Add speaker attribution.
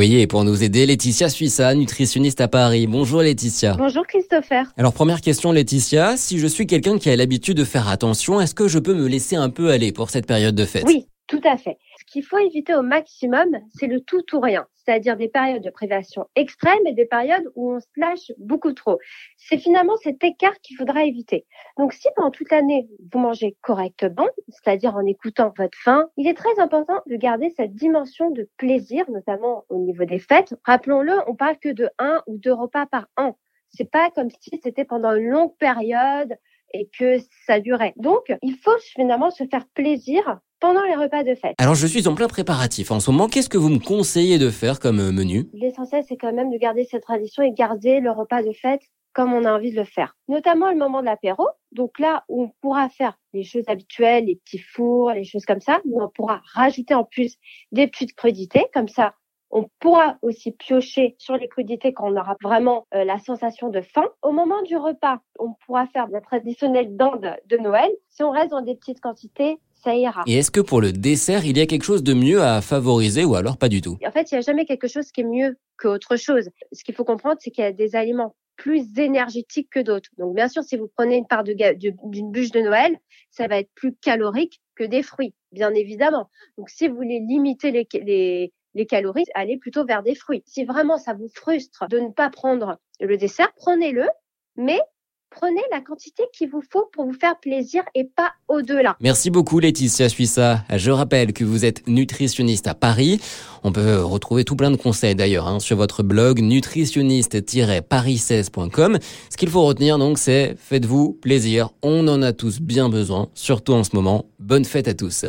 Speaker 1: Oui, et pour nous aider, Laetitia Suissa, nutritionniste à Paris. Bonjour Laetitia.
Speaker 2: Bonjour Christopher.
Speaker 1: Alors première question Laetitia, si je suis quelqu'un qui a l'habitude de faire attention, est-ce que je peux me laisser un peu aller pour cette période de fête?
Speaker 2: Oui, tout à fait. Ce qu'il faut éviter au maximum, c'est le tout ou rien, c'est-à-dire des périodes de privation extrême et des périodes où on se lâche beaucoup trop. C'est finalement cet écart qu'il faudra éviter. Donc si pendant toute l'année, vous mangez correctement, c'est-à-dire en écoutant votre faim, il est très important de garder cette dimension de plaisir, notamment au niveau des fêtes. Rappelons-le, on parle que de un ou deux repas par an. C'est pas comme si c'était pendant une longue période et que ça durait. Donc, il faut finalement se faire plaisir pendant les repas de fête.
Speaker 1: Alors je suis en plein préparatif en ce moment. Qu'est-ce que vous me conseillez de faire comme euh, menu?
Speaker 2: L'essentiel, c'est quand même de garder cette tradition et garder le repas de fête comme on a envie de le faire. Notamment le moment de l'apéro. Donc là, on pourra faire les choses habituelles, les petits fours, les choses comme ça, on pourra rajouter en plus des petites crudités. Comme ça, on pourra aussi piocher sur les crudités quand on aura vraiment euh, la sensation de faim. Au moment du repas, on pourra faire la traditionnelle dinde de Noël. Si on reste dans des petites quantités, ça ira.
Speaker 1: Et est-ce que pour le dessert, il y a quelque chose de mieux à favoriser ou alors pas du tout?
Speaker 2: En fait, il n'y a jamais quelque chose qui est mieux qu'autre chose. Ce qu'il faut comprendre, c'est qu'il y a des aliments plus énergétiques que d'autres. Donc, bien sûr, si vous prenez une part d'une bûche de Noël, ça va être plus calorique que des fruits, bien évidemment. Donc, si vous voulez limiter les, les, les calories, allez plutôt vers des fruits. Si vraiment ça vous frustre de ne pas prendre le dessert, prenez-le, mais prenez la quantité qu'il vous faut pour vous faire plaisir et pas au-delà.
Speaker 1: Merci beaucoup Laetitia Suissa. Je rappelle que vous êtes nutritionniste à Paris. On peut retrouver tout plein de conseils d'ailleurs hein, sur votre blog nutritionniste-paris16.com. Ce qu'il faut retenir donc c'est faites-vous plaisir. On en a tous bien besoin, surtout en ce moment. Bonne fête à tous.